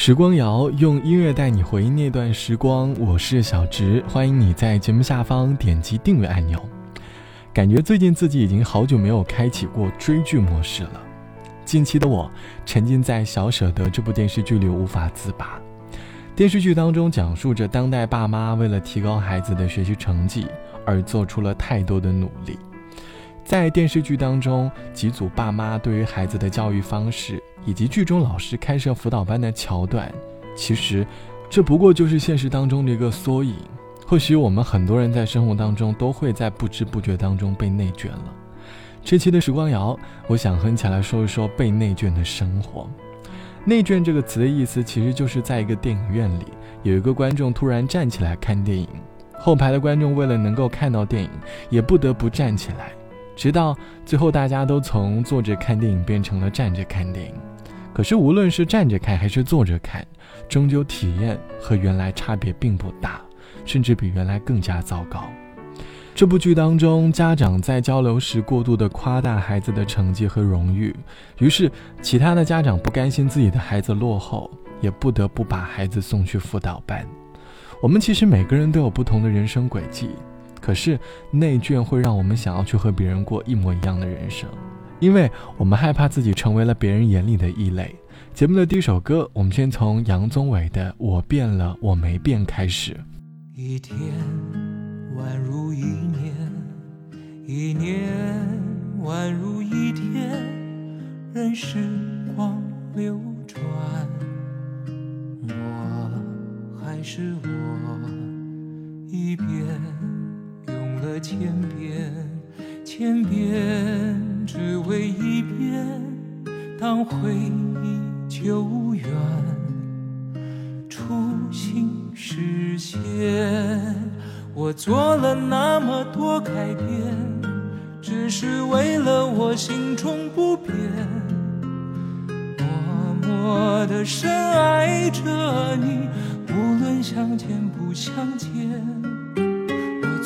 时光谣用音乐带你回忆那段时光，我是小植，欢迎你在节目下方点击订阅按钮。感觉最近自己已经好久没有开启过追剧模式了。近期的我沉浸在《小舍得》这部电视剧里无法自拔。电视剧当中讲述着当代爸妈为了提高孩子的学习成绩而做出了太多的努力。在电视剧当中，几组爸妈对于孩子的教育方式。以及剧中老师开设辅导班的桥段，其实这不过就是现实当中的一个缩影。或许我们很多人在生活当中都会在不知不觉当中被内卷了。这期的时光谣，我想和起来说一说被内卷的生活。内卷这个词的意思，其实就是在一个电影院里，有一个观众突然站起来看电影，后排的观众为了能够看到电影，也不得不站起来，直到最后大家都从坐着看电影变成了站着看电影。可是，无论是站着看还是坐着看，终究体验和原来差别并不大，甚至比原来更加糟糕。这部剧当中，家长在交流时过度的夸大孩子的成绩和荣誉，于是其他的家长不甘心自己的孩子落后，也不得不把孩子送去辅导班。我们其实每个人都有不同的人生轨迹，可是内卷会让我们想要去和别人过一模一样的人生。因为我们害怕自己成为了别人眼里的异类。节目的第一首歌，我们先从杨宗纬的《我变了，我没变》开始。一天宛如一年，一年宛如一天，任时光流转，我还是我，一遍千遍，千遍。只为一遍，当回忆久远，初心实现。我做了那么多改变，只是为了我心中不变，默默的深爱着你，无论相见不相见。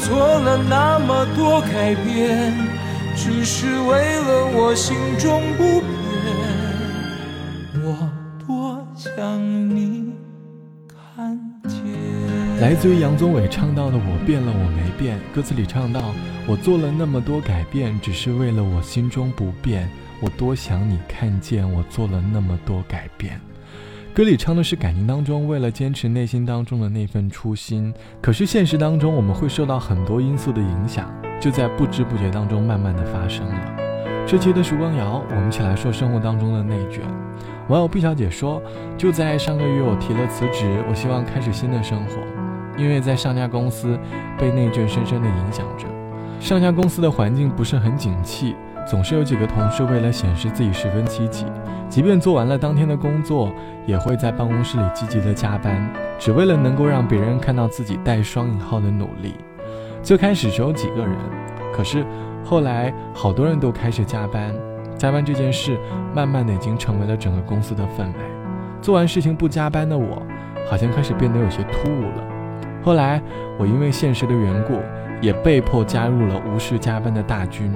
做了那么多改变，只是为了我心中不变。我多想你看见。来自于杨宗纬唱到的“我变了，我没变”，歌词里唱到：“我做了那么多改变，只是为了我心中不变。我多想你看见我做了那么多改变。歌里唱的是感情当中为了坚持内心当中的那份初心，可是现实当中我们会受到很多因素的影响，就在不知不觉当中慢慢的发生了。这期的时光谣，我们一起来说生活当中的内卷。网友毕小姐说，就在上个月我提了辞职，我希望开始新的生活，因为在上家公司被内卷深深的影响着。上家公司的环境不是很景气，总是有几个同事为了显示自己十分积极，即便做完了当天的工作，也会在办公室里积极的加班，只为了能够让别人看到自己带双引号的努力。最开始只有几个人，可是后来好多人都开始加班，加班这件事慢慢的已经成为了整个公司的氛围。做完事情不加班的我，好像开始变得有些突兀了。后来我因为现实的缘故。也被迫加入了无视加班的大军，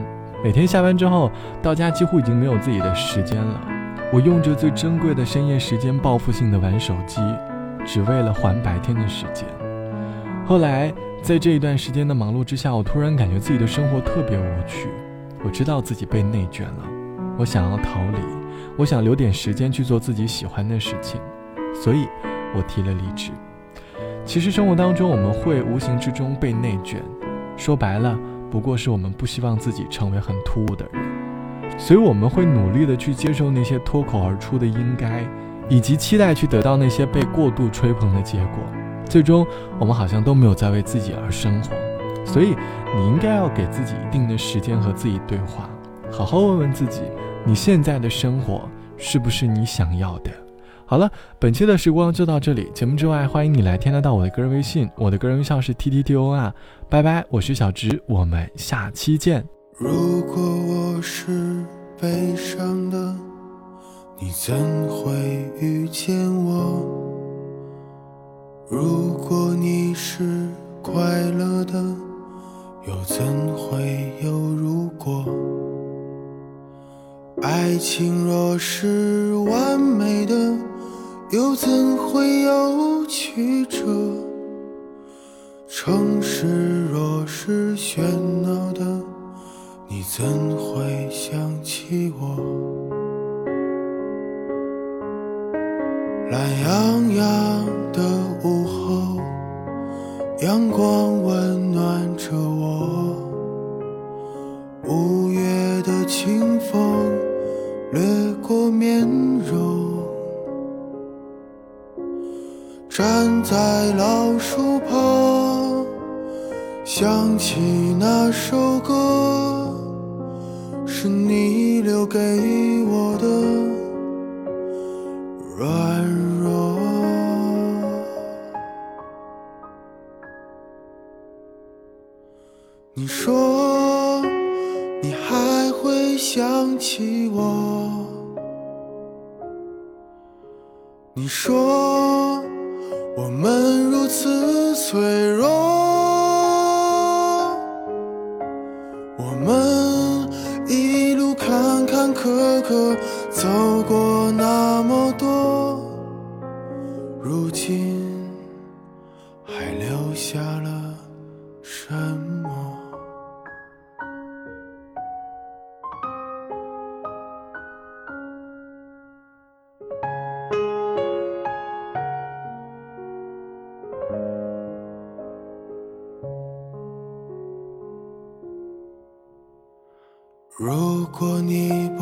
每天下班之后到家几乎已经没有自己的时间了。我用着最珍贵的深夜时间报复性的玩手机，只为了还白天的时间。后来在这一段时间的忙碌之下，我突然感觉自己的生活特别无趣。我知道自己被内卷了，我想要逃离，我想留点时间去做自己喜欢的事情，所以我提了离职。其实生活当中我们会无形之中被内卷。说白了，不过是我们不希望自己成为很突兀的人，所以我们会努力的去接受那些脱口而出的应该，以及期待去得到那些被过度吹捧的结果。最终，我们好像都没有在为自己而生活。所以，你应该要给自己一定的时间和自己对话，好好问问自己，你现在的生活是不是你想要的？好了，本期的时光就到这里。节目之外，欢迎你来添加到我的个人微信，我的个人微信是 t t t o n 啊。拜拜，我是小直，我们下期见。如果我是悲伤的，你怎会遇见我？如果你是快乐的，又怎会有如果？爱情若是完美的。又怎会有曲折？城市若是喧闹的，你怎会想起我？懒洋洋的午后，阳光温暖着我。五月的清风掠在老树旁，想起那首歌，是你留给我的软弱。你说你还会想起我，你说。我们如此脆弱，我们一路坎坎坷坷走过那么多，如今还留下了什么？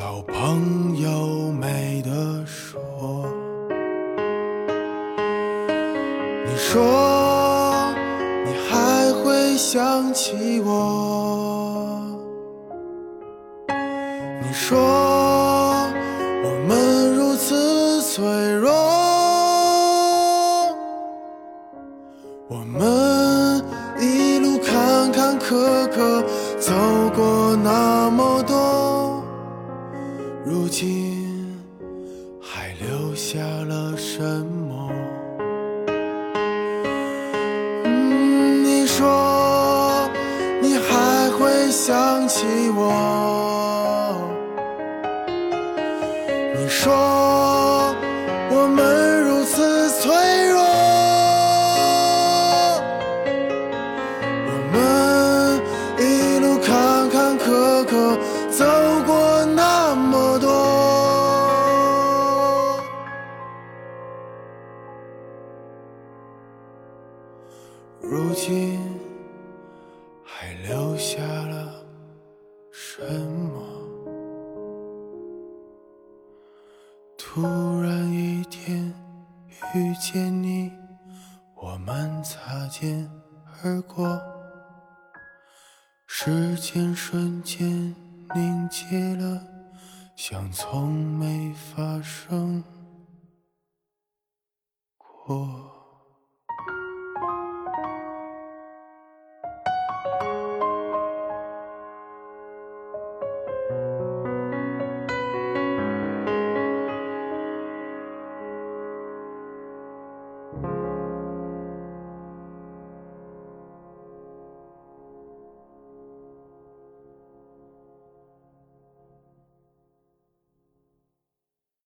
老朋友没得说。你说你还会想起我？你说我们如此脆弱，想起我。你说我们如此脆弱，我们一路坎坎坷坷走过遇见你，我们擦肩而过，时间瞬间凝结了，像从没发生过。